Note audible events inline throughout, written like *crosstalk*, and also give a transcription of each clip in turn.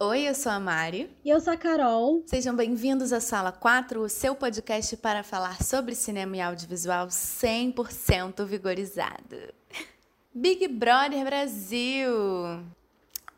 Oi, eu sou a Mari. E eu sou a Carol. Sejam bem-vindos à Sala 4, o seu podcast para falar sobre cinema e audiovisual 100% vigorizado. *laughs* Big Brother Brasil!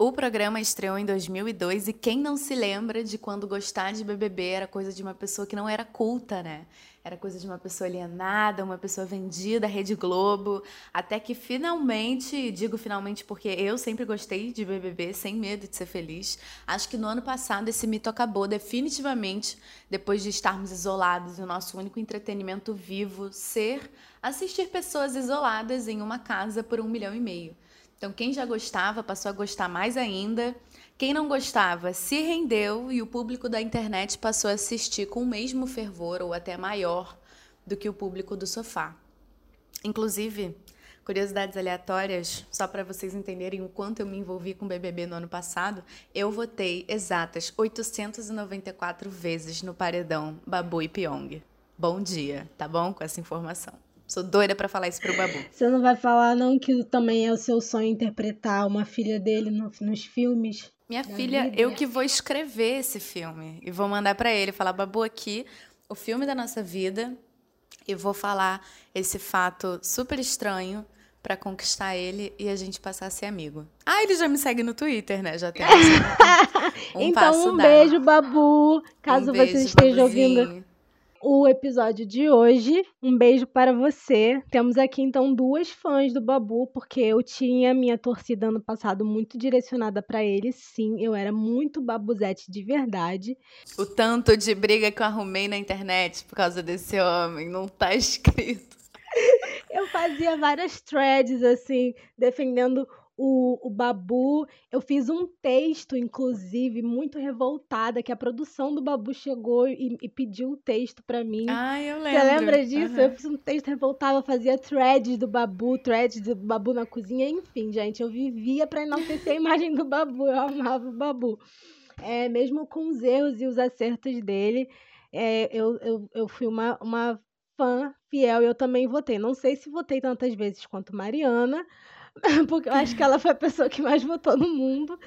O programa estreou em 2002 e quem não se lembra de quando gostar de BBB era coisa de uma pessoa que não era culta, né? Era coisa de uma pessoa alienada, uma pessoa vendida Rede Globo, até que finalmente, digo finalmente porque eu sempre gostei de BBB, sem medo de ser feliz. Acho que no ano passado esse mito acabou definitivamente, depois de estarmos isolados e o nosso único entretenimento vivo ser assistir pessoas isoladas em uma casa por um milhão e meio. Então, quem já gostava passou a gostar mais ainda. Quem não gostava se rendeu e o público da internet passou a assistir com o mesmo fervor ou até maior do que o público do sofá. Inclusive, curiosidades aleatórias, só para vocês entenderem o quanto eu me envolvi com o BBB no ano passado, eu votei exatas 894 vezes no paredão Babu e Pyong. Bom dia, tá bom com essa informação? Sou doida para falar isso pro Babu. Você não vai falar, não, que também é o seu sonho interpretar uma filha dele no, nos filmes? Minha filha, vida. eu que vou escrever esse filme. E vou mandar para ele, falar, Babu, aqui, o filme da nossa vida. E vou falar esse fato super estranho para conquistar ele e a gente passar a ser amigo. Ah, ele já me segue no Twitter, né? Já tem *laughs* um Então, um beijo, Babu. Caso um beijo, você esteja babuzinho. ouvindo o episódio de hoje. Um beijo para você. Temos aqui então duas fãs do Babu, porque eu tinha minha torcida ano passado muito direcionada para ele. Sim, eu era muito babuzete de verdade. O tanto de briga que eu arrumei na internet por causa desse homem não tá *laughs* escrito. eu fazia várias threads assim, defendendo o, o Babu. Eu fiz um texto, inclusive, muito revoltada, que a produção do Babu chegou e, e pediu o texto para mim. Ah, eu lembro. Você lembra disso? Uhum. Eu fiz um texto revoltada, fazia threads do Babu, threads do Babu na cozinha, enfim, gente, eu vivia para enaltecer a *laughs* imagem do Babu, eu amava o Babu. É, mesmo com os erros e os acertos dele, é, eu, eu, eu fui uma, uma fã fiel e eu também votei. Não sei se votei tantas vezes quanto Mariana, *laughs* Porque eu acho que ela foi a pessoa que mais votou no mundo.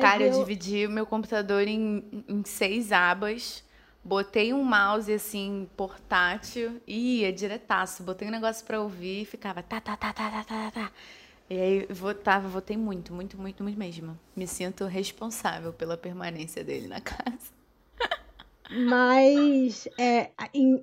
Cara, eu... eu dividi o meu computador em, em seis abas. Botei um mouse assim, portátil, e ia diretaço. Botei um negócio pra ouvir e ficava tá, tá, tá, tá, tá, tá, tá. E aí votava, votei muito, muito, muito, muito mesmo. Me sinto responsável pela permanência dele na casa. *laughs* Mas, é,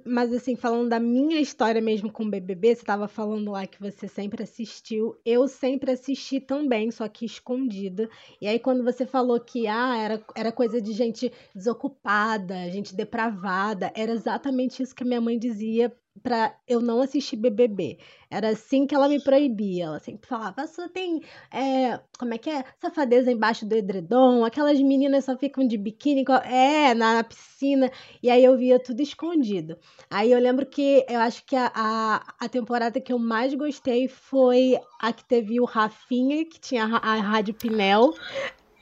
mas assim, falando da minha história mesmo com o BBB, você estava falando lá que você sempre assistiu. Eu sempre assisti também, só que escondida. E aí, quando você falou que ah, era, era coisa de gente desocupada, gente depravada, era exatamente isso que minha mãe dizia para eu não assistir BBB. Era assim que ela me proibia. Ela sempre falava: só tem. É, como é que é? Safadeza embaixo do edredom. Aquelas meninas só ficam de biquíni. É, na, na, piscina. E aí eu via tudo escondido. Aí eu lembro que eu acho que a, a, a temporada que eu mais gostei foi a que teve o Rafinha, que tinha a, a Rádio Pinel.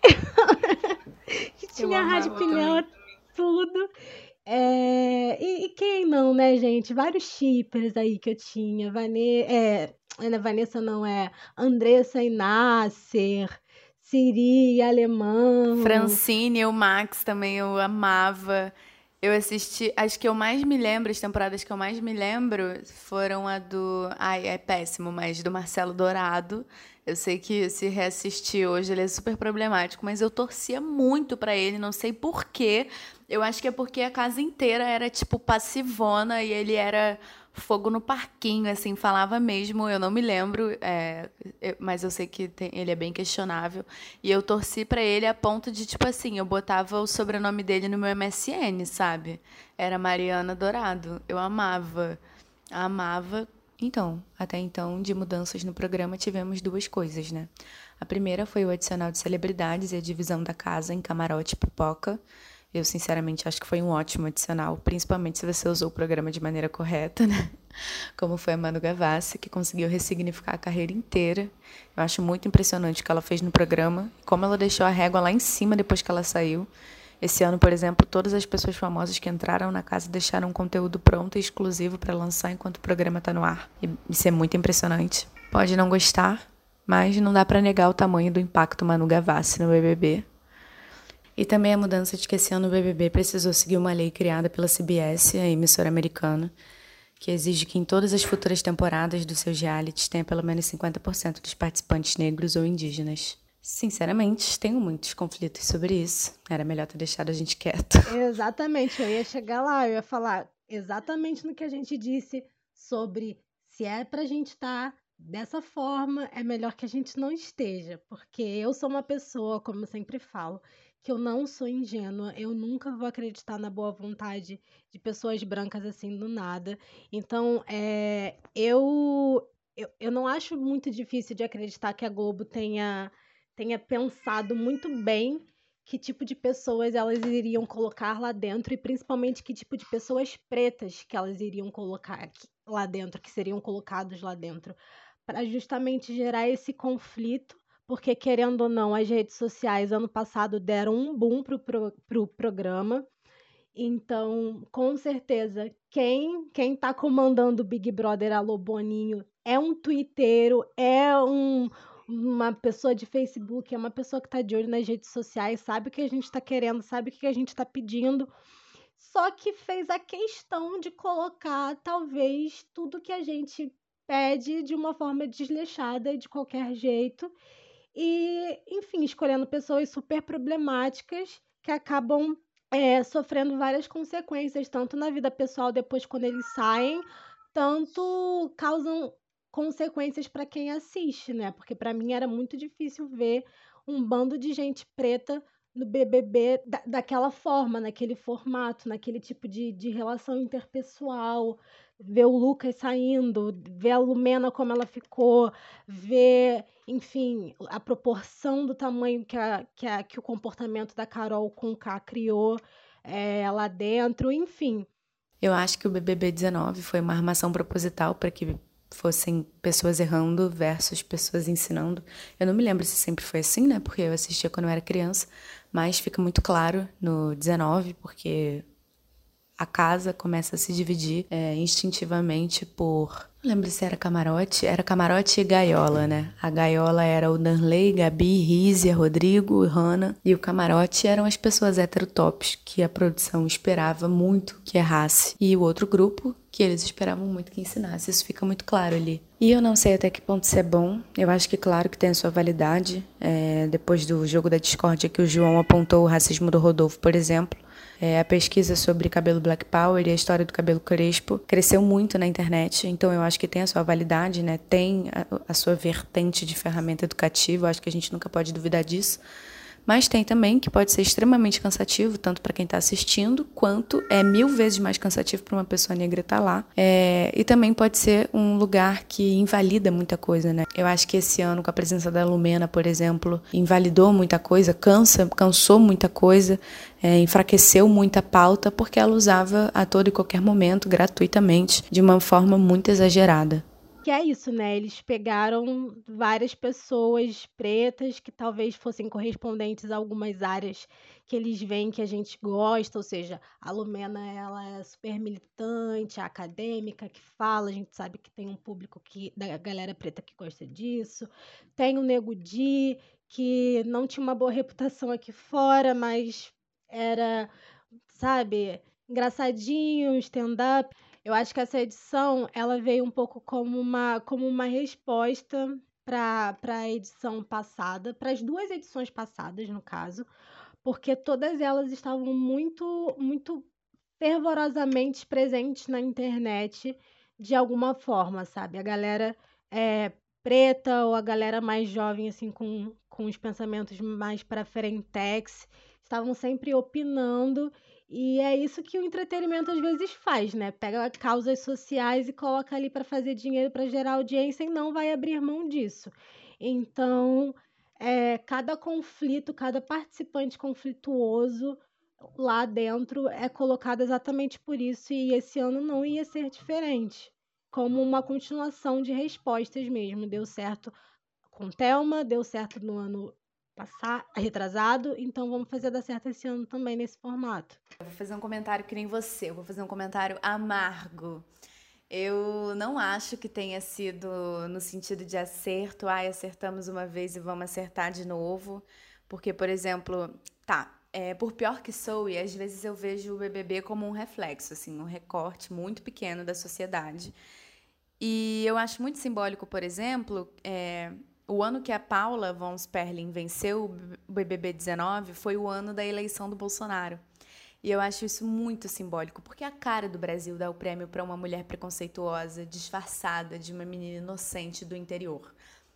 *laughs* que tinha a Rádio Pinel, tudo. É, e, e, quem não, né, gente? Vários shippers aí que eu tinha. Vane, é, é Vanessa não, é Andressa e Nasser, Siri Alemão. Francine o Max também eu amava. Eu assisti, acho que eu mais me lembro, as temporadas que eu mais me lembro foram a do. Ai, é péssimo, mas do Marcelo Dourado. Eu sei que se reassistir hoje ele é super problemático, mas eu torcia muito para ele, não sei porquê. Eu acho que é porque a casa inteira era, tipo, passivona e ele era fogo no parquinho, assim, falava mesmo. Eu não me lembro, é, mas eu sei que tem, ele é bem questionável. E eu torci para ele a ponto de, tipo assim, eu botava o sobrenome dele no meu MSN, sabe? Era Mariana Dourado. Eu amava, amava. Então, até então, de mudanças no programa, tivemos duas coisas, né? A primeira foi o adicional de celebridades e a divisão da casa em camarote e pipoca. Eu, sinceramente, acho que foi um ótimo adicional, principalmente se você usou o programa de maneira correta, né? *laughs* Como foi a Manu Gavassi, que conseguiu ressignificar a carreira inteira. Eu acho muito impressionante o que ela fez no programa, como ela deixou a régua lá em cima depois que ela saiu. Esse ano, por exemplo, todas as pessoas famosas que entraram na casa deixaram um conteúdo pronto e exclusivo para lançar enquanto o programa está no ar. E isso é muito impressionante. Pode não gostar, mas não dá para negar o tamanho do impacto Manu Gavassi no BBB. E também a mudança de que esse ano o BBB precisou seguir uma lei criada pela CBS, a emissora americana, que exige que em todas as futuras temporadas dos seus realities tenha pelo menos 50% dos participantes negros ou indígenas. Sinceramente, tenho muitos conflitos sobre isso. Era melhor ter deixado a gente quieto. *laughs* Exatamente, eu ia chegar lá, eu ia falar exatamente no que a gente disse sobre se é pra gente estar tá dessa forma, é melhor que a gente não esteja, porque eu sou uma pessoa, como eu sempre falo, que eu não sou ingênua, eu nunca vou acreditar na boa vontade de pessoas brancas assim do nada. Então, é, eu, eu, eu não acho muito difícil de acreditar que a Globo tenha tenha pensado muito bem que tipo de pessoas elas iriam colocar lá dentro e principalmente que tipo de pessoas pretas que elas iriam colocar aqui, lá dentro, que seriam colocados lá dentro, para justamente gerar esse conflito, porque querendo ou não, as redes sociais ano passado deram um boom pro, pro, pro programa. Então, com certeza, quem quem tá comandando o Big Brother Alô Boninho é um twitteiro, é um, uma pessoa de Facebook, é uma pessoa que está de olho nas redes sociais, sabe o que a gente está querendo, sabe o que a gente está pedindo, só que fez a questão de colocar, talvez, tudo que a gente pede de uma forma desleixada, de qualquer jeito, e, enfim, escolhendo pessoas super problemáticas que acabam é, sofrendo várias consequências, tanto na vida pessoal depois quando eles saem, tanto causam consequências para quem assiste, né? Porque para mim era muito difícil ver um bando de gente preta no BBB da, daquela forma, naquele formato, naquele tipo de, de relação interpessoal. Ver o Lucas saindo, ver a Lumena como ela ficou, ver, enfim, a proporção do tamanho que, a, que, a, que o comportamento da Carol com K criou é, lá dentro, enfim. Eu acho que o BBB 19 foi uma armação proposital para que fossem pessoas errando versus pessoas ensinando. Eu não me lembro se sempre foi assim, né? Porque eu assistia quando eu era criança, mas fica muito claro no 19, porque a casa começa a se dividir é, instintivamente por. Não lembro se era camarote. Era camarote e gaiola, né? A gaiola era o Danley, Gabi, Rízia, Rodrigo, Hanna. E o camarote eram as pessoas heterotops que a produção esperava muito que errasse. E o outro grupo que eles esperavam muito que ensinasse. Isso fica muito claro ali. E eu não sei até que ponto isso é bom. Eu acho que, claro, que tem a sua validade. É, depois do jogo da discórdia que o João apontou o racismo do Rodolfo, por exemplo. É, a pesquisa sobre cabelo Black Power e a história do cabelo crespo cresceu muito na internet, então eu acho que tem a sua validade, né? tem a, a sua vertente de ferramenta educativa, eu acho que a gente nunca pode duvidar disso. Mas tem também que pode ser extremamente cansativo, tanto para quem está assistindo, quanto é mil vezes mais cansativo para uma pessoa negra estar tá lá. É, e também pode ser um lugar que invalida muita coisa, né? Eu acho que esse ano, com a presença da Lumena, por exemplo, invalidou muita coisa, cansa, cansou muita coisa, é, enfraqueceu muita pauta, porque ela usava a todo e qualquer momento, gratuitamente, de uma forma muito exagerada. Que é isso, né? Eles pegaram várias pessoas pretas que talvez fossem correspondentes a algumas áreas que eles veem que a gente gosta, ou seja, a Lumena ela é super militante, acadêmica, que fala, a gente sabe que tem um público que da galera preta que gosta disso. Tem o Nego Di, que não tinha uma boa reputação aqui fora, mas era, sabe, engraçadinho, stand-up. Eu acho que essa edição ela veio um pouco como uma, como uma resposta para a edição passada, para as duas edições passadas, no caso, porque todas elas estavam muito, muito fervorosamente presentes na internet de alguma forma, sabe? A galera é, preta ou a galera mais jovem, assim, com, com os pensamentos mais para frentex, estavam sempre opinando e é isso que o entretenimento às vezes faz, né? Pega causas sociais e coloca ali para fazer dinheiro, para gerar audiência e não vai abrir mão disso. Então, é, cada conflito, cada participante conflituoso lá dentro é colocado exatamente por isso, e esse ano não ia ser diferente. Como uma continuação de respostas mesmo. Deu certo com Thelma, deu certo no ano passar retrasado, então vamos fazer dar certo esse ano também nesse formato. Eu vou fazer um comentário que nem você, eu vou fazer um comentário amargo. Eu não acho que tenha sido no sentido de acerto, ai, acertamos uma vez e vamos acertar de novo, porque, por exemplo, tá, é, por pior que sou, e às vezes eu vejo o BBB como um reflexo, assim, um recorte muito pequeno da sociedade. E eu acho muito simbólico, por exemplo, é, o ano que a Paula von Sperling venceu o BBB 19 foi o ano da eleição do Bolsonaro. E eu acho isso muito simbólico, porque a cara do Brasil dá o prêmio para uma mulher preconceituosa, disfarçada de uma menina inocente do interior.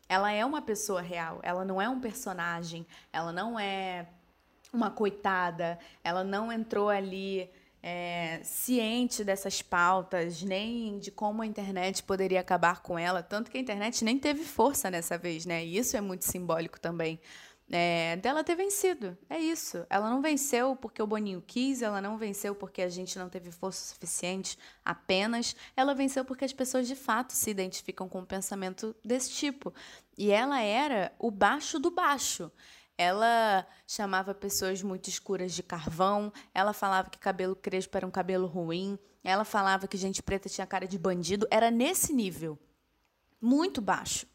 Ela é uma pessoa real, ela não é um personagem, ela não é uma coitada, ela não entrou ali é, ciente dessas pautas, nem de como a internet poderia acabar com ela, tanto que a internet nem teve força nessa vez, né? E isso é muito simbólico também. É, dela ter vencido. É isso. Ela não venceu porque o Boninho quis, ela não venceu porque a gente não teve força suficiente apenas. Ela venceu porque as pessoas de fato se identificam com um pensamento desse tipo. E ela era o baixo do baixo. Ela chamava pessoas muito escuras de carvão, ela falava que cabelo crespo era um cabelo ruim, ela falava que gente preta tinha cara de bandido. Era nesse nível. Muito baixo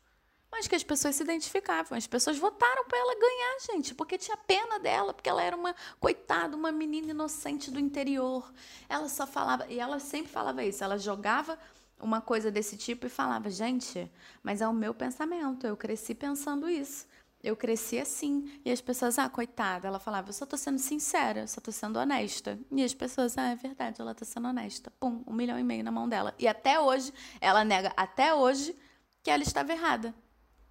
mas que as pessoas se identificavam. As pessoas votaram para ela ganhar, gente, porque tinha pena dela, porque ela era uma coitada, uma menina inocente do interior. Ela só falava, e ela sempre falava isso, ela jogava uma coisa desse tipo e falava: "Gente, mas é o meu pensamento, eu cresci pensando isso. Eu cresci assim. E as pessoas, ah, coitada, ela falava, eu só tô sendo sincera, só tô sendo honesta. E as pessoas, ah, é verdade, ela tá sendo honesta. Pum, um milhão e meio na mão dela. E até hoje, ela nega até hoje que ela estava errada.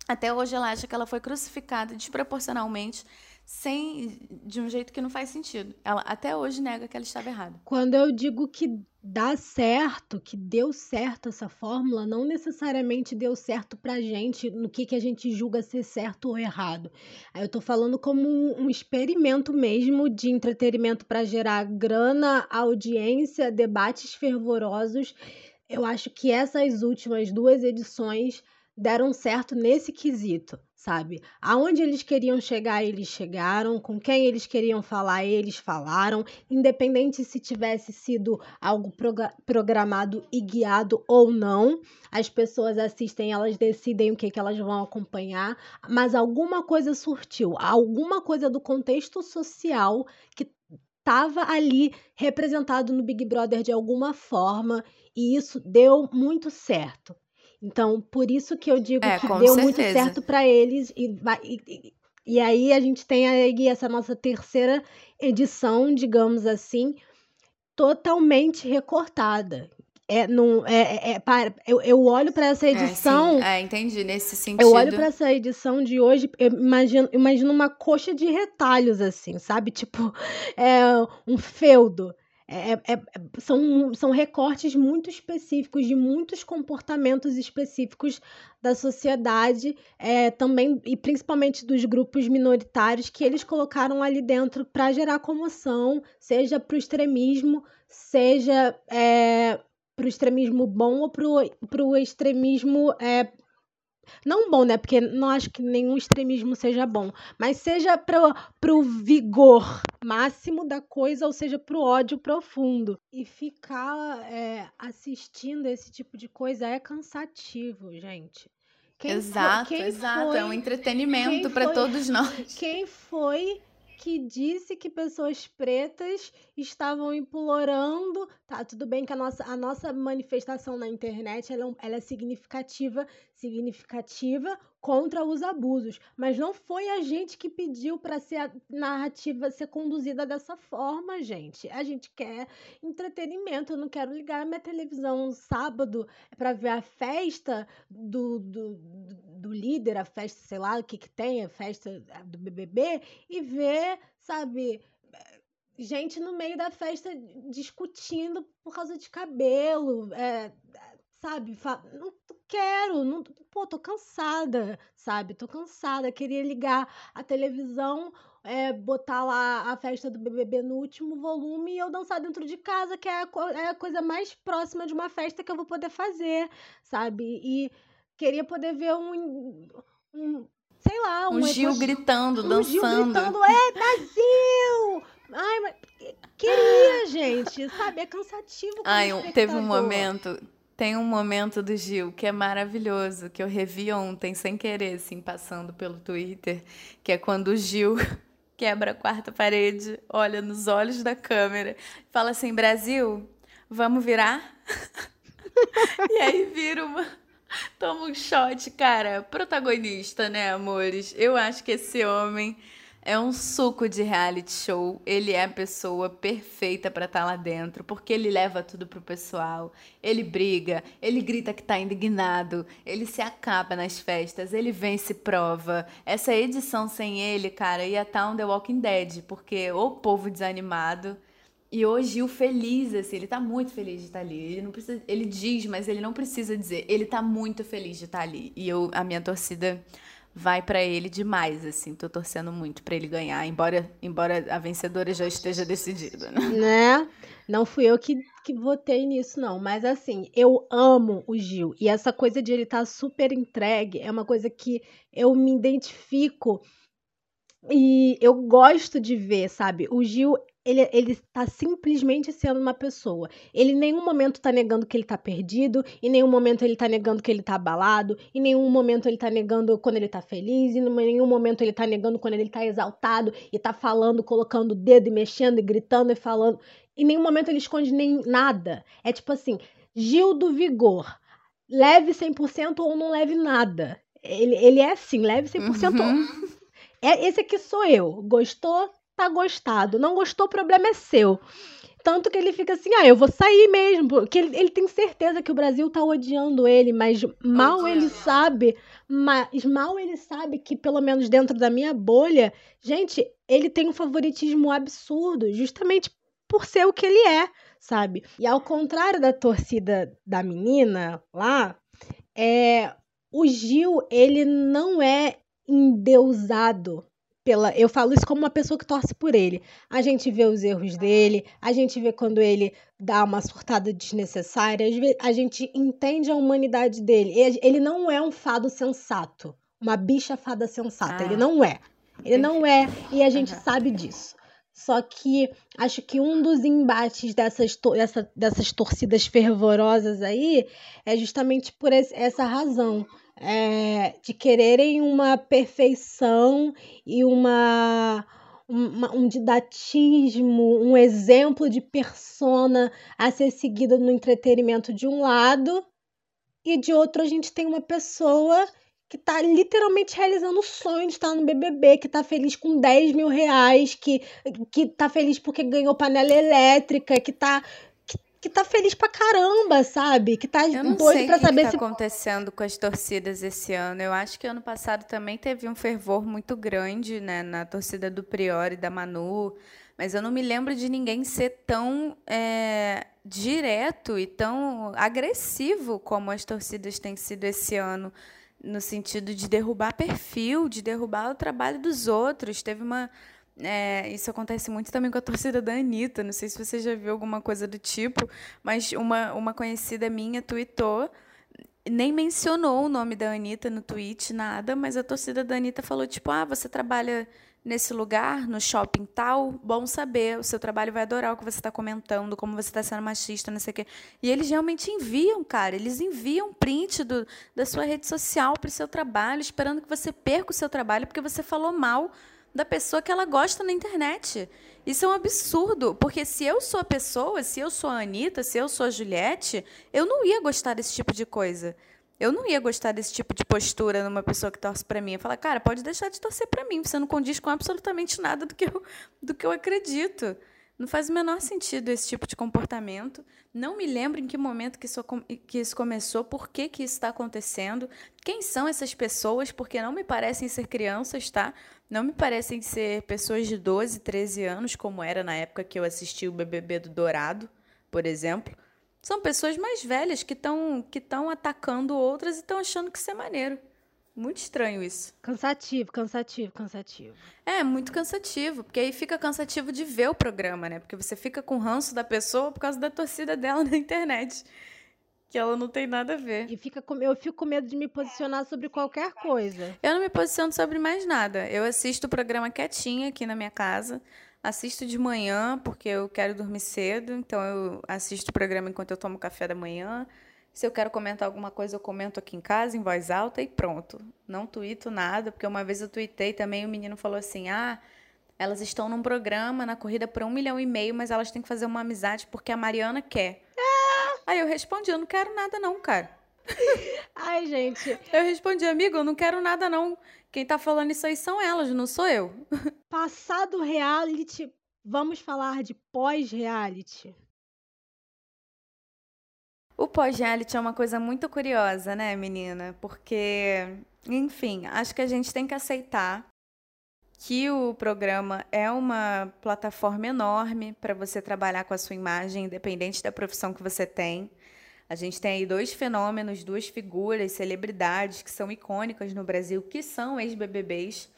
Até hoje ela acha que ela foi crucificada desproporcionalmente, sem de um jeito que não faz sentido. Ela até hoje nega que ela estava errada. Quando eu digo que dá certo, que deu certo essa fórmula, não necessariamente deu certo pra gente no que, que a gente julga ser certo ou errado. Eu tô falando como um, um experimento mesmo de entretenimento para gerar grana, audiência, debates fervorosos. Eu acho que essas últimas duas edições deram certo nesse quesito, sabe? Aonde eles queriam chegar, eles chegaram, com quem eles queriam falar, eles falaram, independente se tivesse sido algo programado e guiado ou não. As pessoas assistem, elas decidem o que, que elas vão acompanhar, mas alguma coisa surtiu, alguma coisa do contexto social que estava ali representado no Big Brother de alguma forma, e isso deu muito certo. Então, por isso que eu digo é, que deu certeza. muito certo para eles e, e, e aí a gente tem aí essa nossa terceira edição, digamos assim, totalmente recortada. É, não, é, é, é para, eu, eu olho para essa edição. É, é, entendi, nesse sentido. Eu olho para essa edição de hoje, eu imagino, imagino uma coxa de retalhos, assim, sabe? Tipo, *laughs* é, um feudo. É, é, é, são, são recortes muito específicos de muitos comportamentos específicos da sociedade, é, também e principalmente dos grupos minoritários que eles colocaram ali dentro para gerar comoção, seja para o extremismo, seja é, para o extremismo bom ou para o extremismo é, não bom, né? Porque não acho que nenhum extremismo seja bom. Mas seja pro, pro vigor máximo da coisa, ou seja, pro ódio profundo. E ficar é, assistindo esse tipo de coisa é cansativo, gente. Quem exato, foi, exato. Foi, é um entretenimento para todos nós. Quem foi que disse que pessoas pretas estavam implorando. Tá, tudo bem que a nossa, a nossa manifestação na internet ela, é ela é significativa, significativa contra os abusos, mas não foi a gente que pediu para ser a narrativa ser conduzida dessa forma, gente. A gente quer entretenimento. Eu não quero ligar minha televisão sábado para ver a festa do, do, do líder, a festa, sei lá, o que que tem, a festa do BBB e ver, sabe, gente no meio da festa discutindo por causa de cabelo, é, sabe? Não quero, não, pô, tô cansada, sabe? Tô cansada, queria ligar a televisão, é, botar lá a festa do BBB no último volume e eu dançar dentro de casa, que é a, é a coisa mais próxima de uma festa que eu vou poder fazer, sabe? E queria poder ver um, um sei lá, um, um Gil gritando, um dançando. Gil gritando, é Brasil! Ai, mas queria, gente, sabe? É cansativo. Ai, teve um momento tem um momento do Gil que é maravilhoso, que eu revi ontem sem querer, assim, passando pelo Twitter, que é quando o Gil *laughs* quebra a quarta parede, olha nos olhos da câmera, fala assim: Brasil, vamos virar? *laughs* e aí vira uma. Toma um shot, cara. Protagonista, né, amores? Eu acho que esse homem é um suco de reality show. Ele é a pessoa perfeita para estar tá lá dentro, porque ele leva tudo pro pessoal. Ele briga, ele grita que tá indignado, ele se acaba nas festas, ele vence prova. Essa edição sem ele, cara, ia estar tá um The Walking Dead, porque o povo desanimado e hoje o feliz, assim, ele tá muito feliz de estar tá ali. Ele não precisa, ele diz, mas ele não precisa dizer. Ele tá muito feliz de estar tá ali. E eu, a minha torcida vai para ele demais, assim. Tô torcendo muito para ele ganhar, embora, embora a vencedora já esteja decidida, né? né? Não fui eu que, que votei nisso, não. Mas assim, eu amo o Gil. E essa coisa de ele estar tá super entregue é uma coisa que eu me identifico. E eu gosto de ver, sabe? O Gil ele, ele tá simplesmente sendo uma pessoa. Ele em nenhum momento tá negando que ele tá perdido, em nenhum momento ele tá negando que ele tá abalado, em nenhum momento ele tá negando quando ele tá feliz, em nenhum momento ele tá negando quando ele tá exaltado e tá falando, colocando o dedo e mexendo e gritando e falando. Em nenhum momento ele esconde nem nada. É tipo assim, Gil do Vigor. Leve 100% ou não leve nada. Ele, ele é assim, leve 100% uhum. ou... É, esse aqui sou eu. Gostou? Tá gostado. Não gostou, o problema é seu. Tanto que ele fica assim, ah, eu vou sair mesmo. Porque ele, ele tem certeza que o Brasil tá odiando ele, mas mal ele sabe, mas mal ele sabe que, pelo menos dentro da minha bolha, gente, ele tem um favoritismo absurdo, justamente por ser o que ele é, sabe? E ao contrário da torcida da menina lá, é, o Gil, ele não é endeusado pela. Eu falo isso como uma pessoa que torce por ele. A gente vê os erros dele, a gente vê quando ele dá uma surtada desnecessária, a gente entende a humanidade dele. Ele não é um fado sensato, uma bicha fada sensata. Ah. Ele não é. Ele não é, e a gente uhum. sabe disso. Só que acho que um dos embates dessas, dessa, dessas torcidas fervorosas aí é justamente por essa razão é, de quererem uma perfeição e uma, uma, um didatismo, um exemplo de persona a ser seguido no entretenimento de um lado, e de outro a gente tem uma pessoa que está literalmente realizando o sonho de estar no BBB, que está feliz com 10 mil reais, que, que tá feliz porque ganhou panela elétrica, que está que tá feliz pra caramba, sabe? Que tá eu não doido sei pra que saber que tá se. acontecendo com as torcidas esse ano. Eu acho que ano passado também teve um fervor muito grande, né, na torcida do Priori, da Manu. Mas eu não me lembro de ninguém ser tão é, direto e tão agressivo como as torcidas têm sido esse ano, no sentido de derrubar perfil, de derrubar o trabalho dos outros. Teve uma é, isso acontece muito também com a *laughs* torcida da Anitta. Não sei se você já viu alguma coisa do tipo, mas uma, uma conhecida minha tweetou, nem mencionou o nome da Anitta no tweet, nada, mas a torcida da Anitta falou: tipo, ah, você trabalha nesse lugar, no shopping tal, bom saber, o seu trabalho vai adorar o que você está comentando, como você está sendo machista, não sei o quê. E eles realmente enviam, cara, eles enviam print do, da sua rede social para o seu trabalho, esperando que você perca o seu trabalho porque você falou mal da pessoa que ela gosta na internet. Isso é um absurdo, porque se eu sou a pessoa, se eu sou a Anitta, se eu sou a Juliette, eu não ia gostar desse tipo de coisa. Eu não ia gostar desse tipo de postura numa pessoa que torce para mim. Eu falar, cara, pode deixar de torcer para mim, você não condiz com absolutamente nada do que eu, do que eu acredito. Não faz o menor sentido esse tipo de comportamento. Não me lembro em que momento que isso, que isso começou, por que, que isso está acontecendo, quem são essas pessoas, porque não me parecem ser crianças, tá? Não me parecem ser pessoas de 12, 13 anos, como era na época que eu assisti o BBB do Dourado, por exemplo. São pessoas mais velhas que estão que atacando outras e estão achando que isso é maneiro. Muito estranho isso. Cansativo, cansativo, cansativo. É, muito cansativo, porque aí fica cansativo de ver o programa, né? Porque você fica com ranço da pessoa por causa da torcida dela *laughs* na internet que ela não tem nada a ver. E fica com, eu fico com medo de me posicionar sobre qualquer coisa. Eu não me posiciono sobre mais nada. Eu assisto o programa quietinha aqui na minha casa. Assisto de manhã, porque eu quero dormir cedo. Então eu assisto o programa enquanto eu tomo café da manhã. Se eu quero comentar alguma coisa, eu comento aqui em casa, em voz alta, e pronto. Não tuito nada, porque uma vez eu tuitei também, o menino falou assim: ah Elas estão num programa na corrida por um milhão e meio, mas elas têm que fazer uma amizade porque a Mariana quer. Ah! Aí eu respondi, eu não quero nada não, cara. *laughs* Ai, gente. Eu respondi, amigo, eu não quero nada não. Quem tá falando isso aí são elas, não sou eu. *laughs* Passado reality, vamos falar de pós-reality. O pós-reality é uma coisa muito curiosa, né, menina? Porque, enfim, acho que a gente tem que aceitar que o programa é uma plataforma enorme para você trabalhar com a sua imagem, independente da profissão que você tem. A gente tem aí dois fenômenos, duas figuras, celebridades que são icônicas no Brasil, que são ex-BBBs.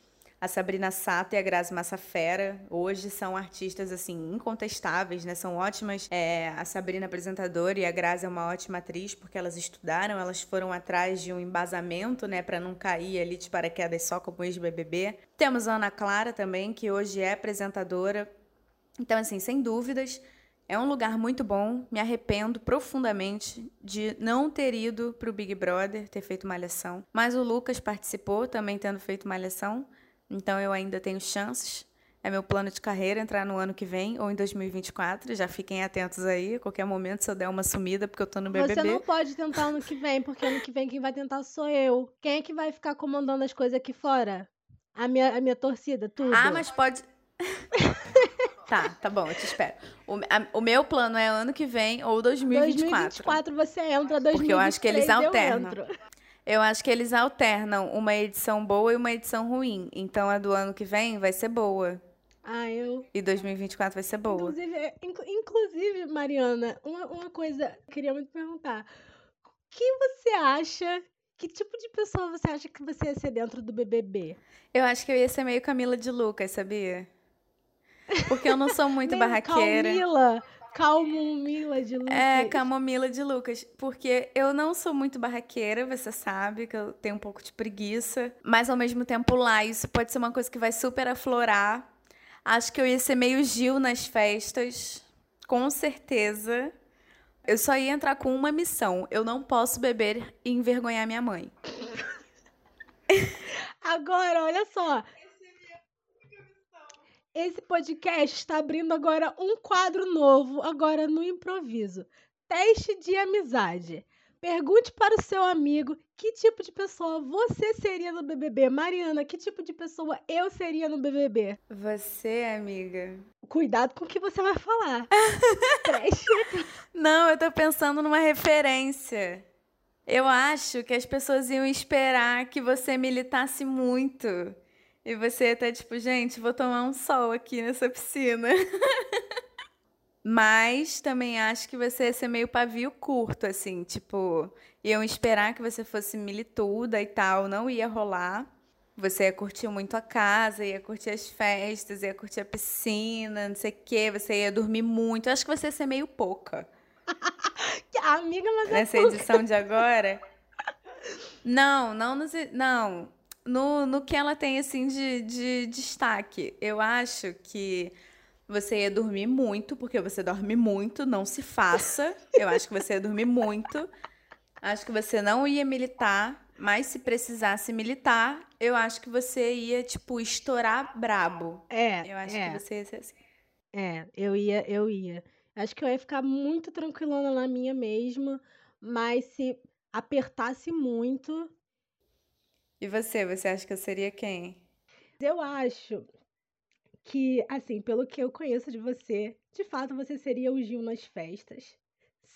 A Sabrina Sato e a Grazi Massafera hoje são artistas assim incontestáveis, né? São ótimas. É, a Sabrina apresentadora e a Grazi é uma ótima atriz porque elas estudaram, elas foram atrás de um embasamento, né, para não cair ali de paraquedas só como ex-BBB. Temos a Ana Clara também, que hoje é apresentadora. Então assim, sem dúvidas, é um lugar muito bom. Me arrependo profundamente de não ter ido para o Big Brother, ter feito malhação. Mas o Lucas participou, também tendo feito malhação. Então eu ainda tenho chances. É meu plano de carreira entrar no ano que vem ou em 2024. Já fiquem atentos aí. Qualquer momento, se eu der uma sumida, porque eu tô no BBB. Você não pode tentar ano que vem, porque ano que vem quem vai tentar sou eu. Quem é que vai ficar comandando as coisas aqui fora? A minha, a minha torcida, tudo. Ah, mas pode. *laughs* tá, tá bom, eu te espero. O, a, o, meu plano é ano que vem ou 2024. 2024 você entra, 2023 Porque eu acho que eles alternam. Eu entro. Eu acho que eles alternam uma edição boa e uma edição ruim. Então a do ano que vem vai ser boa. Ah, eu. E 2024 vai ser boa. Inclusive, é, inclusive Mariana, uma, uma coisa que eu queria muito perguntar. O que você acha? Que tipo de pessoa você acha que você ia ser dentro do BBB? Eu acho que eu ia ser meio Camila de Lucas, sabia? Porque eu não sou *laughs* muito barraqueira. Camila, Calmomila de Lucas. É, camomila de Lucas. Porque eu não sou muito barraqueira, você sabe, que eu tenho um pouco de preguiça. Mas ao mesmo tempo lá, isso pode ser uma coisa que vai super aflorar. Acho que eu ia ser meio Gil nas festas. Com certeza. Eu só ia entrar com uma missão. Eu não posso beber e envergonhar minha mãe. *laughs* Agora, olha só. Esse podcast está abrindo agora um quadro novo, agora no improviso. Teste de amizade. Pergunte para o seu amigo que tipo de pessoa você seria no BBB. Mariana, que tipo de pessoa eu seria no BBB? Você, amiga. Cuidado com o que você vai falar. *laughs* Não, eu tô pensando numa referência. Eu acho que as pessoas iam esperar que você militasse muito. E você tá tipo, gente, vou tomar um sol aqui nessa piscina. *laughs* Mas também acho que você ia ser meio pavio curto, assim, tipo, iam esperar que você fosse milituda e tal, não ia rolar. Você ia curtir muito a casa, ia curtir as festas, ia curtir a piscina, não sei o quê, você ia dormir muito. Eu acho que você ia ser meio pouca. *laughs* Amiga, mas é Nessa é edição de agora. Não, não, não no, no que ela tem assim de, de destaque. Eu acho que você ia dormir muito, porque você dorme muito, não se faça. Eu acho que você ia dormir muito. Acho que você não ia militar, mas se precisasse militar, eu acho que você ia, tipo, estourar brabo. É. Eu acho é. que você ia ser assim. É, eu ia, eu ia. Acho que eu ia ficar muito tranquilona na minha mesma, mas se apertasse muito, e você, você acha que eu seria quem? Eu acho que, assim, pelo que eu conheço de você, de fato você seria o Gil nas festas.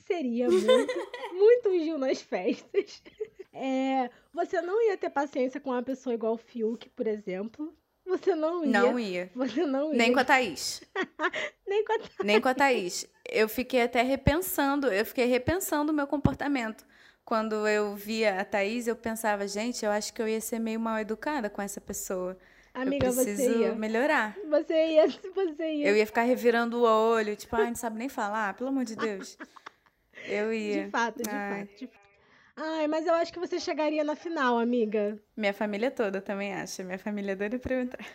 Seria muito, *laughs* muito o Gil nas festas. *laughs* É, você não ia ter paciência com uma pessoa igual o Fiuk, por exemplo. Você não ia. Não ia. Você não ia. *laughs* Nem com a Thaís. Nem com a Thaís. Nem com a Thaís. Eu fiquei até repensando, eu fiquei repensando o meu comportamento quando eu via a Thaís, eu pensava, gente, eu acho que eu ia ser meio mal educada com essa pessoa. Amiga, eu preciso você ia. melhorar. Você ia, *laughs* você ia. Eu ia ficar revirando o olho, tipo, ai, não sabe nem falar, pelo amor de Deus. *laughs* Eu ia. De fato, de ai. fato. De... Ai, mas eu acho que você chegaria na final, amiga. Minha família toda também acha. Minha família é doida pra eu entrar.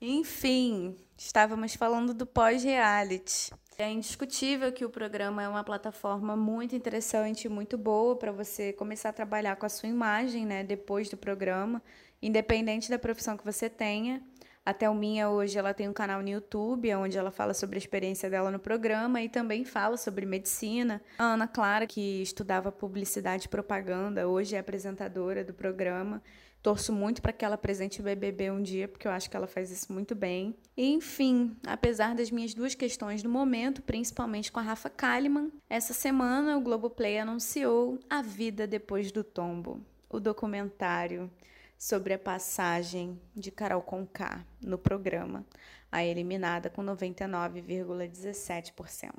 Enfim, estávamos falando do pós-reality. É indiscutível que o programa é uma plataforma muito interessante, muito boa para você começar a trabalhar com a sua imagem, né, depois do programa, independente da profissão que você tenha. A Thelminha hoje ela tem um canal no YouTube onde ela fala sobre a experiência dela no programa e também fala sobre medicina. A Ana Clara, que estudava publicidade e propaganda, hoje é apresentadora do programa. Torço muito para que ela apresente o BBB um dia, porque eu acho que ela faz isso muito bem. E, enfim, apesar das minhas duas questões no momento, principalmente com a Rafa Kalimann, essa semana o Globoplay anunciou A Vida Depois do Tombo, o documentário sobre a passagem de Carol Conká no programa, a eliminada com 99,17%.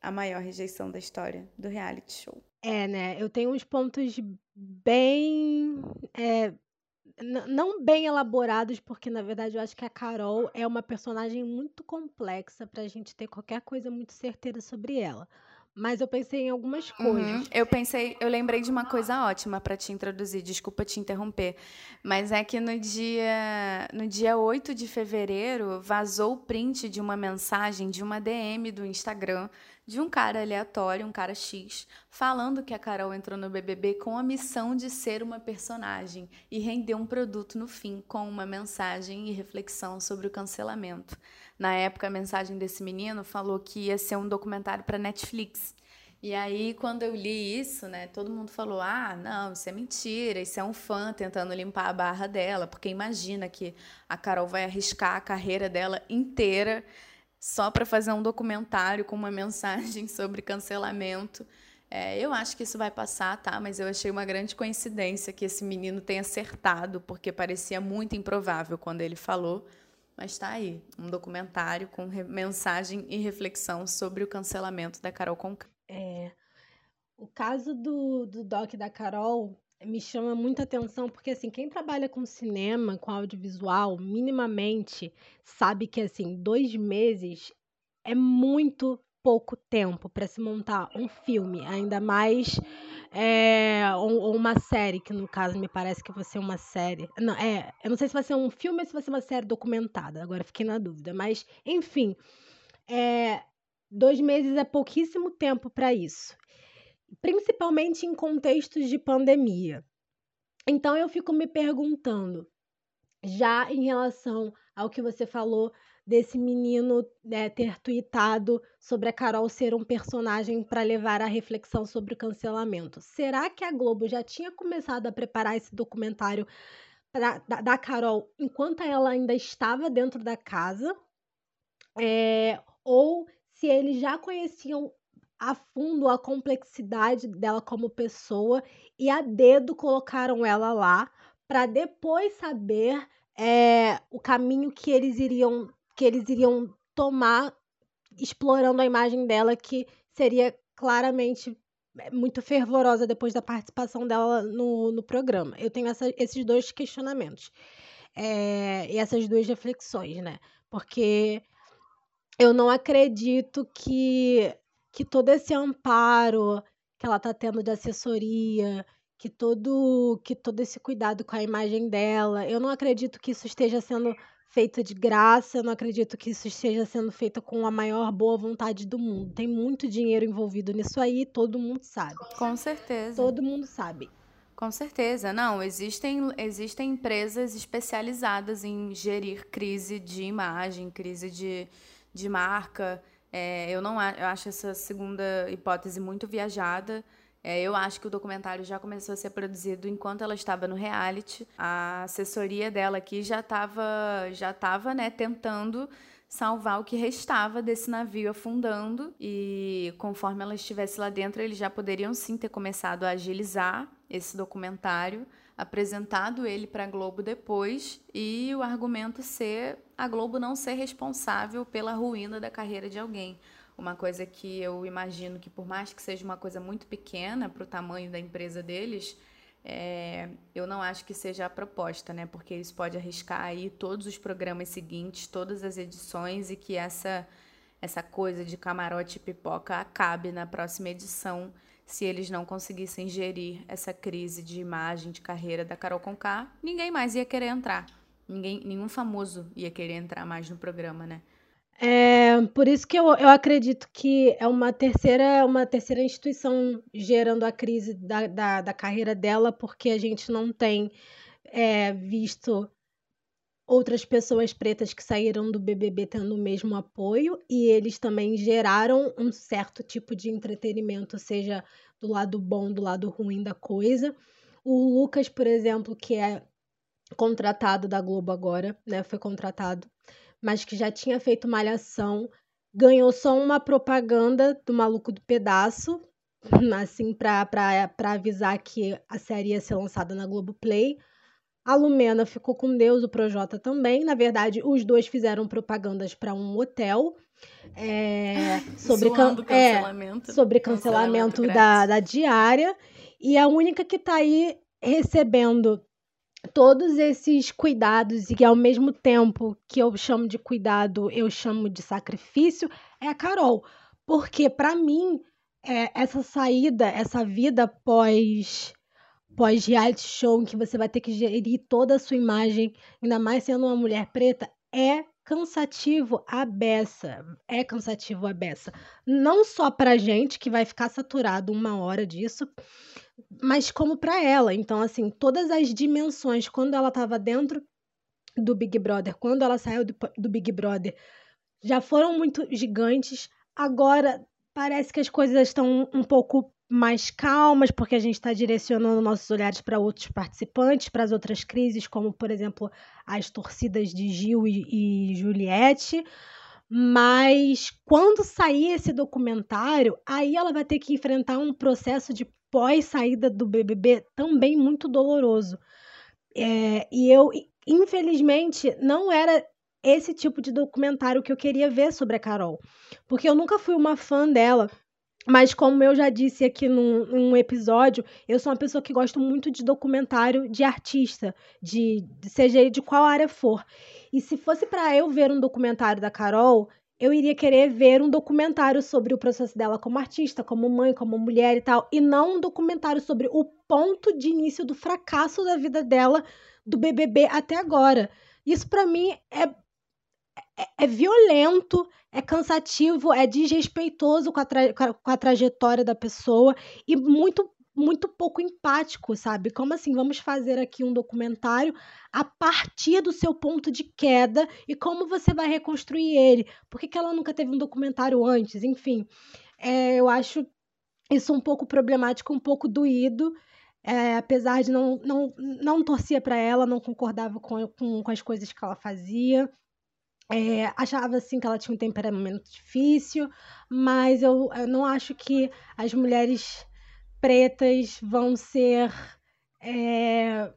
A maior rejeição da história do reality show. É, né? Eu tenho uns pontos bem é, não bem elaborados, porque na verdade eu acho que a Carol é uma personagem muito complexa para a gente ter qualquer coisa muito certeira sobre ela. Mas eu pensei em algumas uhum. coisas. Uhum. Eu pensei, eu lembrei de uma coisa ótima para te introduzir, desculpa te interromper. Mas é que no dia, no dia 8 de fevereiro vazou o print de uma mensagem de uma DM do Instagram de um cara aleatório, um cara X, falando que a Carol entrou no BBB com a missão de ser uma personagem e render um produto no fim com uma mensagem e reflexão sobre o cancelamento. Na época, a mensagem desse menino falou que ia ser um documentário para Netflix. E aí, quando eu li isso, né, todo mundo falou: ah, não, isso é mentira, isso é um fã tentando limpar a barra dela, porque imagina que a Carol vai arriscar a carreira dela inteira só para fazer um documentário com uma *laughs* mensagem sobre cancelamento. É, eu acho que isso vai passar, tá? Mas eu achei uma grande coincidência que esse menino tenha acertado, porque parecia muito improvável quando ele falou. Mas está aí, um documentário com mensagem e reflexão sobre o cancelamento da Carol Conká. É, o caso do, do doc da Carol me chama muita atenção, porque assim, quem trabalha com cinema, com audiovisual, minimamente, sabe que assim, dois meses é muito pouco tempo para se montar um filme, ainda mais é, ou, ou, uma série, que no caso me parece que vai ser uma série. Não, é, eu não sei se vai ser um filme ou se vai ser uma série documentada, agora fiquei na dúvida, mas enfim, é, dois meses é pouquíssimo tempo para isso principalmente em contextos de pandemia. Então eu fico me perguntando, já em relação ao que você falou desse menino né, ter tweetado sobre a Carol ser um personagem para levar a reflexão sobre o cancelamento. Será que a Globo já tinha começado a preparar esse documentário pra, da, da, Carol enquanto ela ainda estava dentro da casa? É, ou se eles já conheciam a fundo a complexidade dela como pessoa e a dedo colocaram ela lá para depois saber é, o caminho que eles iriam que eles iriam tomar explorando a imagem dela que seria claramente é, muito fervorosa depois da participação dela no, no programa. Eu tenho essa, esses dois questionamentos é, e essas duas reflexões, né? Porque eu não acredito que que todo esse amparo que ela está tendo de assessoria, que todo que todo esse cuidado com a imagem dela, eu não acredito que isso esteja sendo feito de graça, eu não acredito que isso esteja sendo feito com a maior boa vontade do mundo. Tem muito dinheiro envolvido nisso aí, todo mundo sabe. Com certeza. Todo mundo sabe. Com certeza. Não, existem, existem empresas especializadas em gerir crise de imagem, crise de, de marca. É, eu não eu acho essa segunda hipótese muito viajada. É, eu acho que o documentário já começou a ser produzido enquanto ela estava no reality. A assessoria dela aqui já estava já tava, né, tentando salvar o que restava desse navio afundando e conforme ela estivesse lá dentro, eles já poderiam sim ter começado a agilizar esse documentário apresentado ele para a Globo depois e o argumento ser a Globo não ser responsável pela ruína da carreira de alguém. Uma coisa que eu imagino que, por mais que seja uma coisa muito pequena para o tamanho da empresa deles, é, eu não acho que seja a proposta, né? Porque isso pode arriscar aí todos os programas seguintes, todas as edições e que essa, essa coisa de camarote e pipoca acabe na próxima edição se eles não conseguissem gerir essa crise de imagem, de carreira da Carol Conká, ninguém mais ia querer entrar. Ninguém, nenhum famoso ia querer entrar mais no programa, né? É, por isso que eu, eu acredito que é uma terceira, uma terceira instituição gerando a crise da, da, da carreira dela, porque a gente não tem é, visto outras pessoas pretas que saíram do BBB tendo o mesmo apoio e eles também geraram um certo tipo de entretenimento, seja do lado bom, do lado ruim da coisa. O Lucas, por exemplo, que é contratado da Globo agora, né, foi contratado, mas que já tinha feito Malhação, ganhou só uma propaganda do Maluco do Pedaço, *laughs* assim, para avisar que a série ia ser lançada na Globoplay. Play a Lumena ficou com Deus, o Projota também. Na verdade, os dois fizeram propagandas para um hotel. É, *laughs* sobre, can é, cancelamento. É, sobre cancelamento, cancelamento da, da diária. E a única que está aí recebendo todos esses cuidados e que ao mesmo tempo que eu chamo de cuidado, eu chamo de sacrifício, é a Carol. Porque para mim, é, essa saída, essa vida pós pós-reality show em que você vai ter que gerir toda a sua imagem, ainda mais sendo uma mulher preta, é cansativo a beça. É cansativo a beça. Não só pra gente, que vai ficar saturado uma hora disso, mas como para ela. Então, assim, todas as dimensões, quando ela estava dentro do Big Brother, quando ela saiu do, do Big Brother, já foram muito gigantes. Agora parece que as coisas estão um pouco mais calmas, porque a gente está direcionando nossos olhares para outros participantes, para as outras crises, como, por exemplo, as torcidas de Gil e, e Juliette. Mas quando sair esse documentário, aí ela vai ter que enfrentar um processo de pós-saída do BBB também muito doloroso. É, e eu, infelizmente, não era esse tipo de documentário que eu queria ver sobre a Carol. Porque eu nunca fui uma fã dela. Mas como eu já disse aqui num, num, episódio, eu sou uma pessoa que gosto muito de documentário de artista, de seja de qual área for. E se fosse para eu ver um documentário da Carol, eu iria querer ver um documentário sobre o processo dela como artista, como mãe, como mulher e tal, e não um documentário sobre o ponto de início do fracasso da vida dela do BBB até agora. Isso para mim é é, é, violento, é cansativo, é desrespeitoso com a, com a trajetória da pessoa e muito muito pouco empático, sabe? Como assim, vamos fazer aqui um documentário a partir do seu ponto de queda e como você vai reconstruir ele? Por que, que ela nunca teve um documentário antes? Enfim, é, eu acho isso um pouco problemático, um pouco doído. É, apesar de não, não, não torcia para ela, não concordava com, com, com as coisas que ela fazia. É, achava assim que ela tinha um temperamento difícil, mas eu, eu não acho que as mulheres pretas vão ser. É,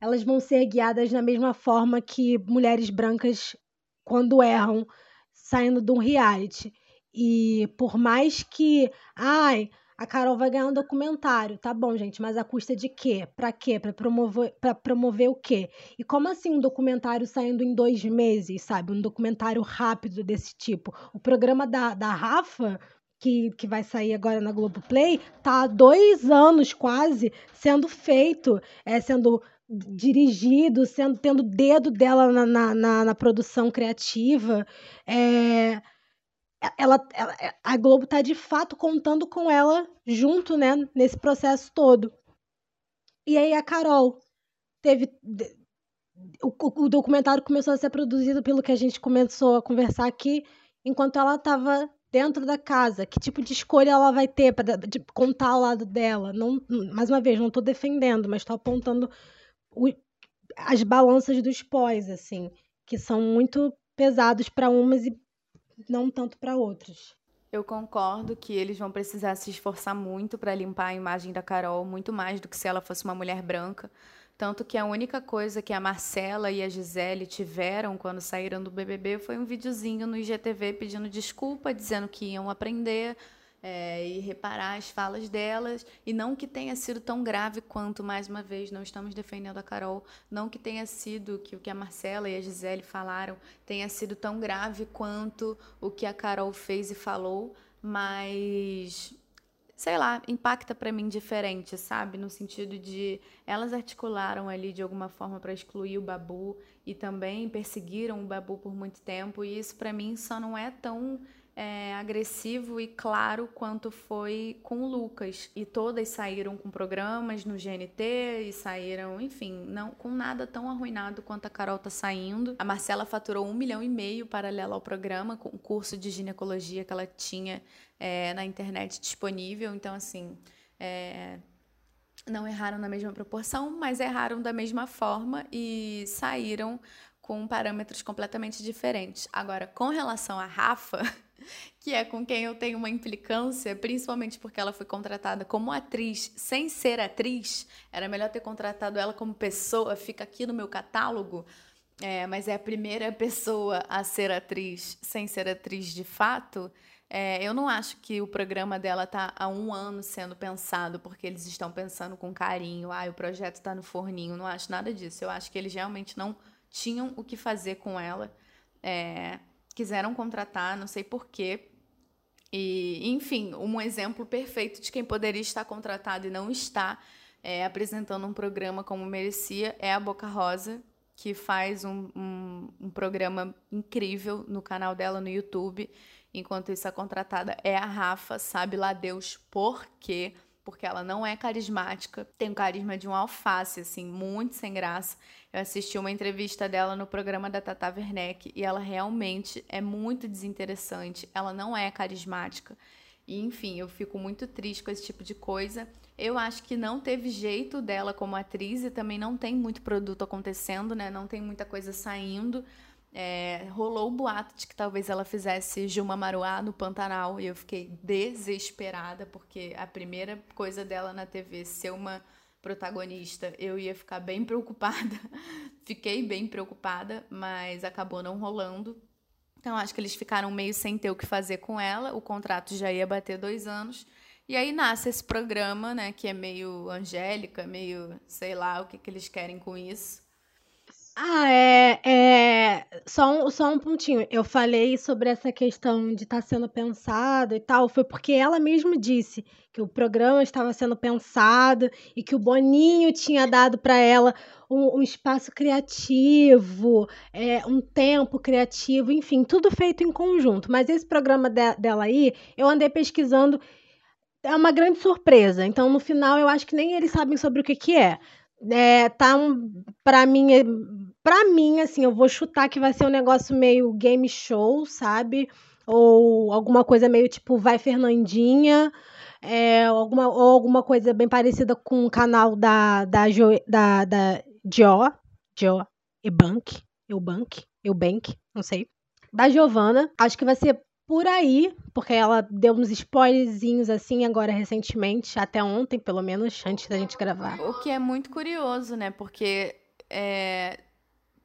elas vão ser guiadas da mesma forma que mulheres brancas, quando erram, saindo de um reality. E por mais que. Ai, a Carol vai ganhar um documentário. Tá bom, gente, mas a custa de quê? Pra quê? Pra promover, pra promover o quê? E como assim um documentário saindo em dois meses, sabe? Um documentário rápido desse tipo. O programa da, da Rafa, que, que vai sair agora na Globoplay, tá há dois anos quase sendo feito, é, sendo dirigido, sendo tendo dedo dela na, na, na, na produção criativa. É ela, ela, a Globo está de fato contando com ela junto, né, nesse processo todo. E aí a Carol teve o, o, documentário começou a ser produzido pelo que a gente começou a conversar aqui, enquanto ela estava dentro da casa. Que tipo de escolha ela vai ter para contar ao lado dela? Não, mais uma vez, não estou defendendo, mas estou apontando o, as balanças dos pós, assim, que são muito pesados para umas e não tanto para outros. Eu concordo que eles vão precisar se esforçar muito para limpar a imagem da Carol, muito mais do que se ela fosse uma mulher branca. Tanto que a única coisa que a Marcela e a Gisele tiveram quando saíram do BBB foi um videozinho no IGTV pedindo desculpa, dizendo que iam aprender, é, e reparar as falas delas, e não que tenha sido tão grave quanto, mais uma vez, não estamos defendendo a Carol, não que tenha sido que o que a Marcela e a Gisele falaram tenha sido tão grave quanto o que a Carol fez e falou, mas sei lá, impacta para mim diferente, sabe? No sentido de elas articularam ali de alguma forma para excluir o Babu e também perseguiram o Babu por muito tempo, e isso para mim só não é tão é, agressivo e claro quanto foi com o Lucas. E todas saíram com programas no GNT e saíram, enfim, não com nada tão arruinado quanto a Carol tá saindo. A Marcela faturou um milhão e meio paralelo ao programa, com o curso de ginecologia que ela tinha é, na internet disponível. Então, assim, é, não erraram na mesma proporção, mas erraram da mesma forma e saíram com parâmetros completamente diferentes. Agora, com relação a Rafa, *laughs* que é com quem eu tenho uma implicância, principalmente porque ela foi contratada como atriz sem ser atriz. Era melhor ter contratado ela como pessoa, fica aqui no meu catálogo. É, mas é a primeira pessoa a ser atriz sem ser atriz de fato. É, eu não acho que o programa dela está há um ano sendo pensado porque eles estão pensando com carinho. Ah, o projeto está no forninho. Não acho nada disso. Eu acho que eles realmente não tinham o que fazer com ela. É, quiseram contratar, não sei porquê. E, enfim, um exemplo perfeito de quem poderia estar contratado e não está é, apresentando um programa como merecia é a Boca Rosa, que faz um, um, um programa incrível no canal dela no YouTube. Enquanto isso, a contratada é a Rafa, sabe lá Deus por quê porque ela não é carismática, tem o carisma de um alface, assim, muito sem graça. Eu assisti uma entrevista dela no programa da Tata Werneck e ela realmente é muito desinteressante, ela não é carismática. E, enfim, eu fico muito triste com esse tipo de coisa. Eu acho que não teve jeito dela como atriz e também não tem muito produto acontecendo, né? Não tem muita coisa saindo. É, rolou o boato de que talvez ela fizesse Gilma Maruá no Pantanal e eu fiquei desesperada porque a primeira coisa dela na TV ser uma protagonista, eu ia ficar bem *laughs* preocupada. Fiquei bem preocupada, mas acabou não rolando. Então acho que eles ficaram meio sem ter o que fazer com ela. O contrato já ia bater dois anos. E aí nasce esse programa, né, que é meio angélica, meio sei lá o que, que eles querem com isso. Ah, é, é só um, só um pontinho. Eu falei sobre essa questão de estar tá sendo pensado e tal, foi porque ela mesma disse que o programa estava sendo pensado e que o Boninho tinha dado para ela um, um, espaço criativo, é, um tempo criativo, enfim, tudo feito em conjunto. Mas esse programa de, dela aí, eu andei pesquisando, é uma grande surpresa. Então, no final, eu acho que nem eles sabem sobre o que, que é. É, tá um, pra mim, é, pra mim, assim, eu vou chutar que vai ser um negócio meio game show, sabe? Ou alguma coisa meio tipo Vai Fernandinha, é, alguma, ou alguma coisa bem parecida com o canal da, da, jo, da, da Jo, Jo Ebank, Eubank, Eubank, não sei. Da Giovana. Acho que vai ser por aí, porque ela deu uns spoilerzinhos assim agora recentemente, até ontem, pelo menos, antes da gente gravar. O que é muito curioso, né? Porque é,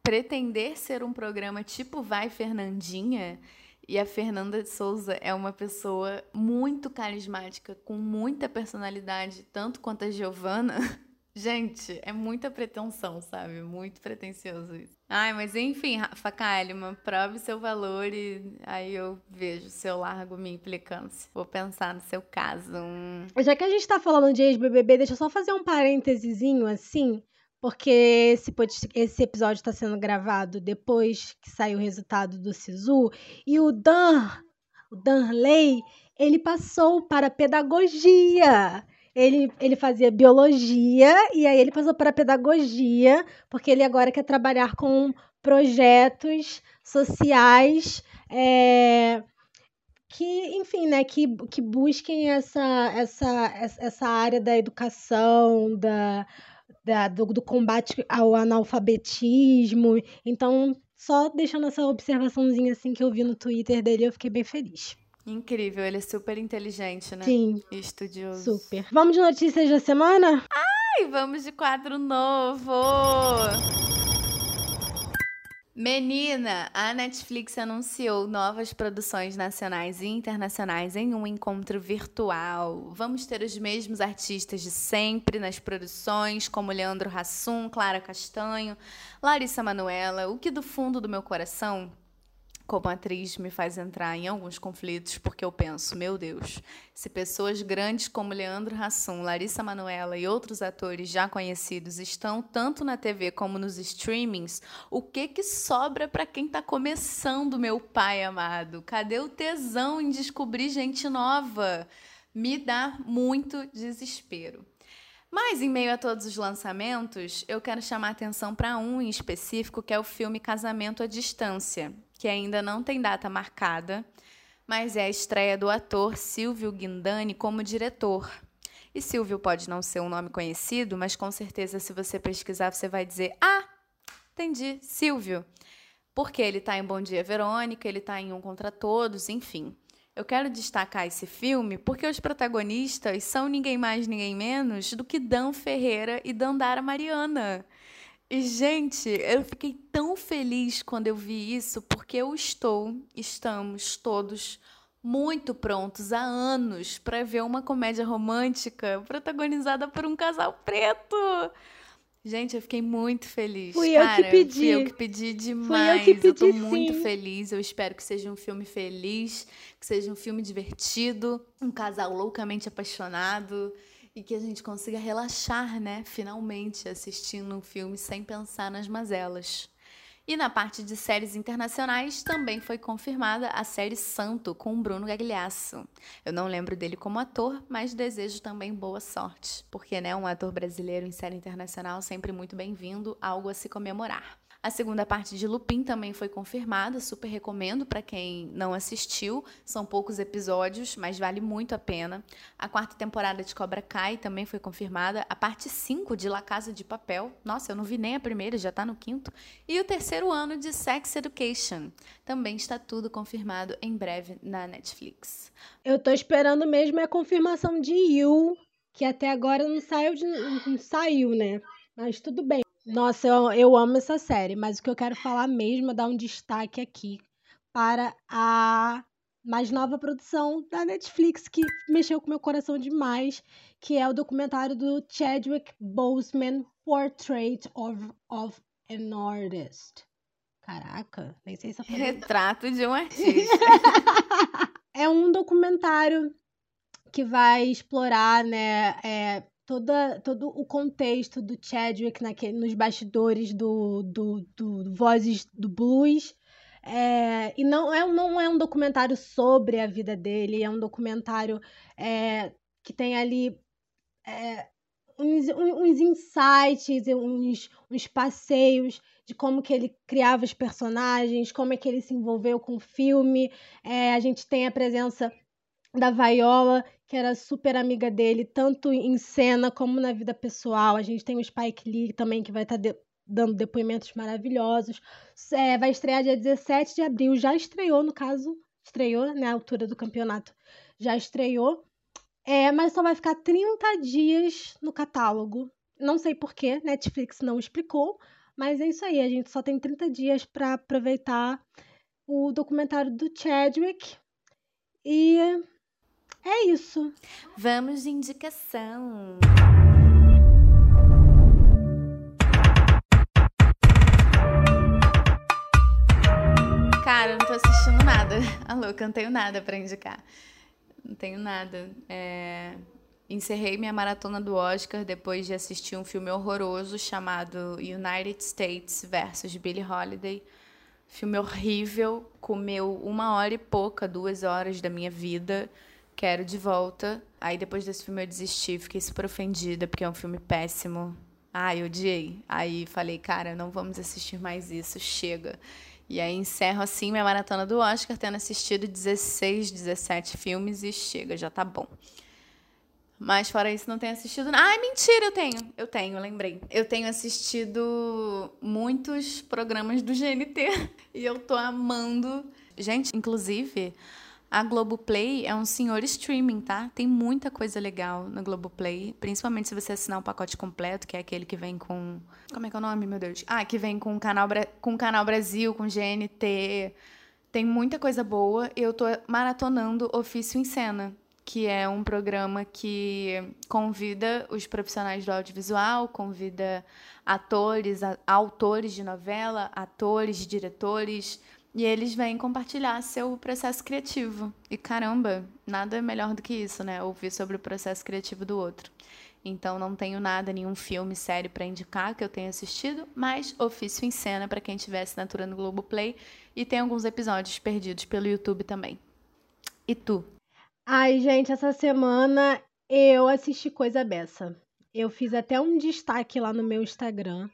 pretender ser um programa tipo Vai Fernandinha e a Fernanda de Souza é uma pessoa muito carismática, com muita personalidade, tanto quanto a Giovana. *laughs* Gente, é muita pretensão, sabe? Muito pretencioso isso. Ai, mas enfim, Rafa Kalimann, prove seu valor e aí eu vejo se eu largo minha implicância. Vou pensar no seu caso. Hum. Já que a gente tá falando de ex-BBB, deixa eu só fazer um parênteses assim, porque esse, esse episódio está sendo gravado depois que saiu o resultado do SISU e o Dan, o Danley, ele passou para pedagogia. Ele, ele fazia biologia e aí ele passou para pedagogia, porque ele agora quer trabalhar com projetos sociais é, que, enfim, né, que, que busquem essa, essa, essa área da educação, da, da do, do combate ao analfabetismo. Então, só deixando essa observaçãozinha assim que eu vi no Twitter dele, eu fiquei bem feliz. Incrível, ele é super inteligente, né? Sim. E estudioso. Super. Vamos de notícias da semana? Ai, vamos de quadro novo! Menina, a Netflix anunciou novas produções nacionais e internacionais em um encontro virtual. Vamos ter os mesmos artistas de sempre nas produções, como Leandro Hassum, Clara Castanho, Larissa Manuela, o que do fundo do meu coração como atriz me faz entrar em alguns conflitos, porque eu penso, meu Deus, se pessoas grandes como Leandro Hassum, Larissa Manoela e outros atores já conhecidos estão tanto na TV como nos streamings, o que que sobra para quem está começando, meu pai amado? Cadê o tesão em descobrir gente nova? Me dá muito desespero. Mas, em meio a todos os lançamentos, eu quero chamar atenção para um em específico, que é o filme Casamento à Distância, que ainda não tem data marcada, mas é a estreia do ator Silvio Guindani como diretor. E Silvio pode não ser um nome conhecido, mas com certeza, se você pesquisar, você vai dizer: Ah, entendi, Silvio. Porque ele está em Bom Dia Verônica, ele está em Um Contra Todos, enfim. Eu quero destacar esse filme porque os protagonistas são ninguém mais, ninguém menos do que Dan Ferreira e Dandara Mariana. E, gente, eu fiquei tão feliz quando eu vi isso, porque eu estou, estamos todos muito prontos há anos para ver uma comédia romântica protagonizada por um casal preto. Gente, eu fiquei muito feliz. Fui Cara, eu que pedi. Fui eu que pedi demais. Fui eu que pedi, tô muito sim. feliz. Eu espero que seja um filme feliz, que seja um filme divertido, um casal loucamente apaixonado e que a gente consiga relaxar, né, finalmente assistindo um filme sem pensar nas mazelas. E na parte de séries internacionais também foi confirmada a série Santo com Bruno Gagliasso. Eu não lembro dele como ator, mas desejo também boa sorte, porque né, um ator brasileiro em série internacional sempre muito bem-vindo, algo a se comemorar. A segunda parte de Lupin também foi confirmada, super recomendo para quem não assistiu. São poucos episódios, mas vale muito a pena. A quarta temporada de Cobra Kai também foi confirmada. A parte 5 de La Casa de Papel, nossa, eu não vi nem a primeira, já tá no quinto. E o terceiro ano de Sex Education. Também está tudo confirmado em breve na Netflix. Eu tô esperando mesmo é a confirmação de You, que até agora não saiu, de, não saiu, né? Mas tudo bem. Nossa, eu, eu amo essa série, mas o que eu quero falar mesmo é dar um destaque aqui para a mais nova produção da Netflix, que mexeu com meu coração demais, que é o documentário do Chadwick Boseman, Portrait of, of an Artist. Caraca, nem sei se eu falei. Retrato de um artista. *laughs* É um documentário que vai explorar, né, é, toda, todo o contexto do Chadwick naquele, nos bastidores do, do, do Vozes do Blues. É, e não é, não é um documentário sobre a vida dele, é um documentário é, que tem ali é, uns, uns insights, uns, uns passeios de como que ele criava os personagens, como é que ele se envolveu com o filme. É, a gente tem a presença da Viola, que era super amiga dele, tanto em cena como na vida pessoal. A gente tem o Spike Lee também, que vai estar de dando depoimentos maravilhosos. É, vai estrear dia 17 de abril, já estreou, no caso, estreou na né, altura do campeonato, já estreou. É, mas só vai ficar 30 dias no catálogo. Não sei porquê, Netflix não explicou, mas é isso aí, a gente só tem 30 dias para aproveitar o documentário do Chadwick. E é isso. Vamos de indicação. Cara, eu não tô assistindo nada. *laughs* A louca, eu não tenho nada para indicar. Não tenho nada. É... Encerrei minha maratona do Oscar depois de assistir um filme horroroso chamado United States versus Billie Holiday. Filme horrível, comeu uma hora e pouca, duas horas da minha vida. Quero de volta. Aí depois desse filme eu desisti, fiquei super ofendida porque é um filme péssimo. Ai, odiei. Aí falei, cara, não vamos assistir mais isso, chega. E aí encerro assim minha maratona do Oscar, tendo assistido 16, 17 filmes e chega, já tá bom. Mas fora isso, não tenho assistido. Ai, mentira, eu tenho. Eu tenho, lembrei. Eu tenho assistido muitos programas do GNT *laughs* e eu tô amando. Gente, inclusive, a Globoplay é um senhor streaming, tá? Tem muita coisa legal na Globoplay, principalmente se você assinar o pacote completo, que é aquele que vem com. Como é que é o nome, meu Deus? Ah, que vem com o Canal, com Canal Brasil, com GNT. Tem muita coisa boa. Eu tô maratonando Ofício em Cena, que é um programa que convida os profissionais do audiovisual, convida atores, autores de novela, atores, diretores, E eles vêm compartilhar seu processo criativo. E caramba, nada é melhor do que isso, né? Ouvir sobre o processo criativo do outro. Então não tenho nada, nenhum filme, série para indicar que eu tenha assistido, mas Ofício em Cena para quem tiver assinatura no Globoplay e tem alguns episódios perdidos pelo YouTube também. E tu? Ai, gente, essa semana eu assisti coisa beça. Eu fiz até um destaque lá no meu Instagram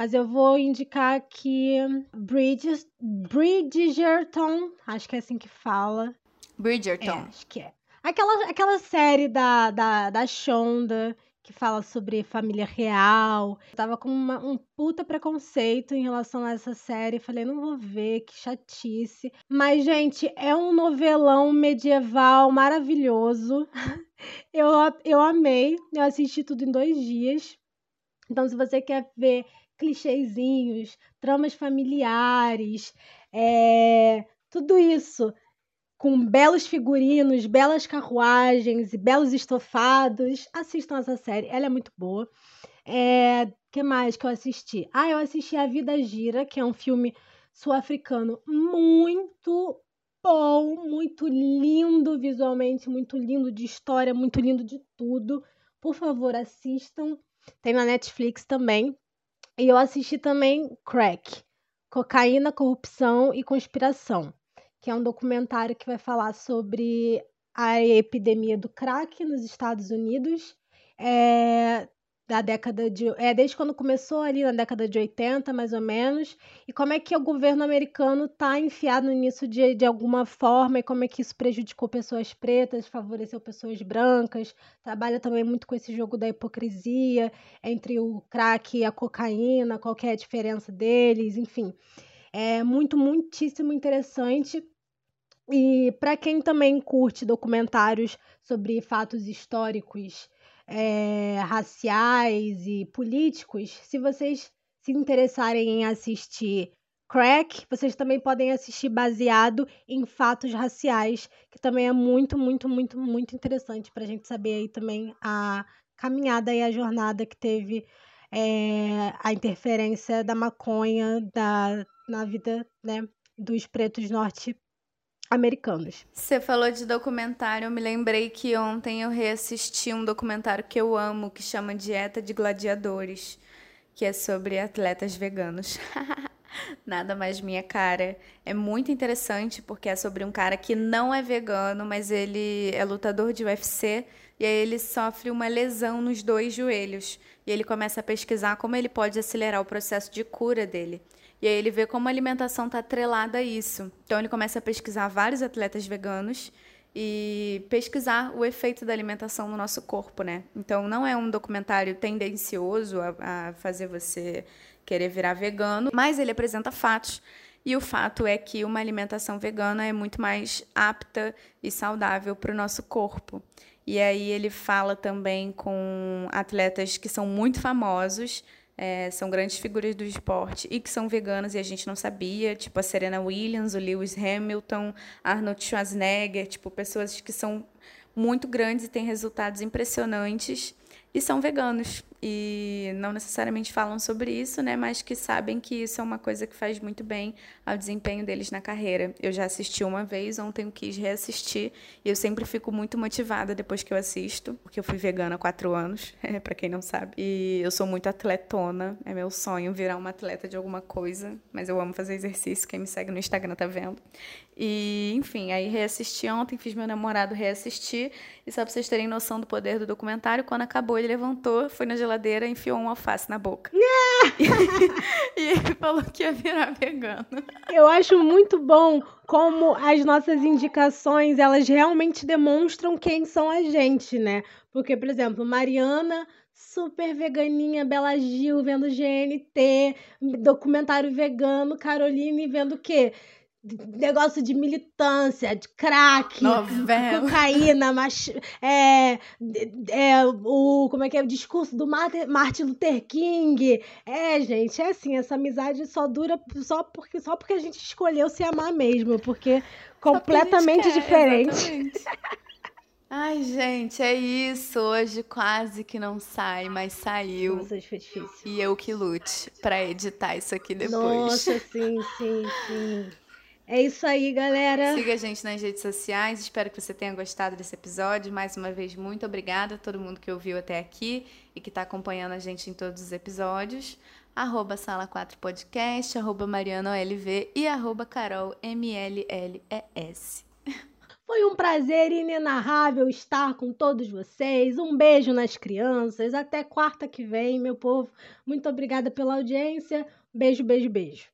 mas eu vou indicar aqui Bridges, Bridgerton, acho que é assim que fala. Bridgerton. É, acho que é. Aquela, aquela série da, da, da Shonda, que fala sobre família real. Eu tava com uma, um puta preconceito em relação a essa série. Falei, não vou ver, que chatice. Mas, gente, é um novelão medieval maravilhoso. *laughs* Eu, eu amei. Eu assisti tudo em dois dias. Então, se você quer ver clichêzinhos, tramas familiares, é, tudo isso com belos figurinos, belas carruagens e belos estofados. Assistam essa série, ela é muito boa. É, que mais que eu assisti? Ah, eu assisti A Vida Gira, que é um filme sul-africano muito bom, muito lindo visualmente, muito lindo de história, muito lindo de tudo. Por favor, assistam. Tem na Netflix também. E eu assisti também Crack, Cocaína, Corrupção e Conspiração, que é um documentário que vai falar sobre a epidemia do crack nos Estados Unidos. É, da década de. É, desde quando começou ali na década de 80, mais ou menos, e como é que o governo americano está enfiado nisso de, de alguma forma, e como é que isso prejudicou pessoas pretas, favoreceu pessoas brancas, trabalha também muito com esse jogo da hipocrisia entre o crack e a cocaína, qual é a diferença deles, enfim. É muito, muitíssimo interessante. E para quem também curte documentários sobre fatos históricos é, raciais e políticos, se vocês se interessarem em assistir Crack, vocês também podem assistir baseado em fatos raciais, que também é muito, muito, muito, muito interessante para a gente saber aí também a caminhada e a jornada que teve é, a interferência da maconha da, na vida né, dos pretos norte americanos. Você falou de documentário, eu me lembrei que ontem eu reassisti um documentário que eu amo, que chama Dieta de Gladiadores, que é sobre atletas veganos. *laughs* Nada mais minha cara. É muito interessante porque é sobre um cara que não é vegano, mas ele é lutador de UFC e aí ele sofre uma lesão nos dois joelhos. E ele começa a pesquisar como ele pode acelerar o processo de cura dele. E aí ele vê como a alimentação está atrelada a isso. Então ele começa a pesquisar vários atletas veganos e pesquisar o efeito da alimentação no nosso corpo, né? Então não é um documentário tendencioso a, a fazer você querer virar vegano, mas ele apresenta fatos. E o fato é que uma alimentação vegana é muito mais apta e saudável para o nosso corpo. E aí ele fala também com atletas que são muito famosos, é, são grandes figuras do esporte e que são veganas e a gente não sabia, tipo a Serena Williams, o Lewis Hamilton, Arnold Schwarzenegger, tipo pessoas que são muito grandes e têm resultados impressionantes e são veganos e não necessariamente falam sobre isso, né, mas que sabem que isso é uma coisa que faz muito bem ao desempenho deles na carreira. Eu já assisti uma vez, ontem eu quis reassistir e eu sempre fico muito motivada depois que eu assisto, porque eu fui vegana há quatro anos, *laughs* para quem não sabe. E eu sou muito atletona, é meu sonho virar uma atleta de alguma coisa, mas eu amo fazer exercício, quem me segue no Instagram tá vendo. E, enfim, aí reassisti ontem, fiz meu namorado reassistir, e só pra vocês terem noção do poder do documentário, quando acabou ele levantou, foi na geladeira e enfiou um alface na boca. e, *laughs* e ele falou que ia virar vegano. Eu acho muito bom como as nossas indicações, elas realmente demonstram quem são a gente, né? Porque, por exemplo, Mariana super veganinha, Bela Gil vendo GNT, documentário vegano, Caroline vendo o quê? Negócio de militância, de crack, Novela. cocaína, mas é, é o como é que é o discurso do Martin Luther King. É, gente, é assim, essa amizade só dura só porque só porque a gente escolheu se amar mesmo, porque completamente quer, diferente. Ai, gente, é isso. Hoje quase que não sai, mas saiu. Nossa, foi difícil. E eu que lute para editar isso aqui depois. Nossa, sim, sim, sim. É isso aí, galera. Siga a gente nas redes sociais. Espero que você tenha gostado desse episódio. Mais uma vez, muito obrigada a todo mundo que ouviu até aqui e que está acompanhando a gente em todos os episódios. Arroba Sala 4 Podcast, arroba Mariana OLV e arroba Carol MLLES. Foi um prazer inenarrável estar com todos vocês. Um beijo nas crianças. Até quarta que vem, meu povo. Muito obrigada pela audiência. Beijo, beijo, beijo.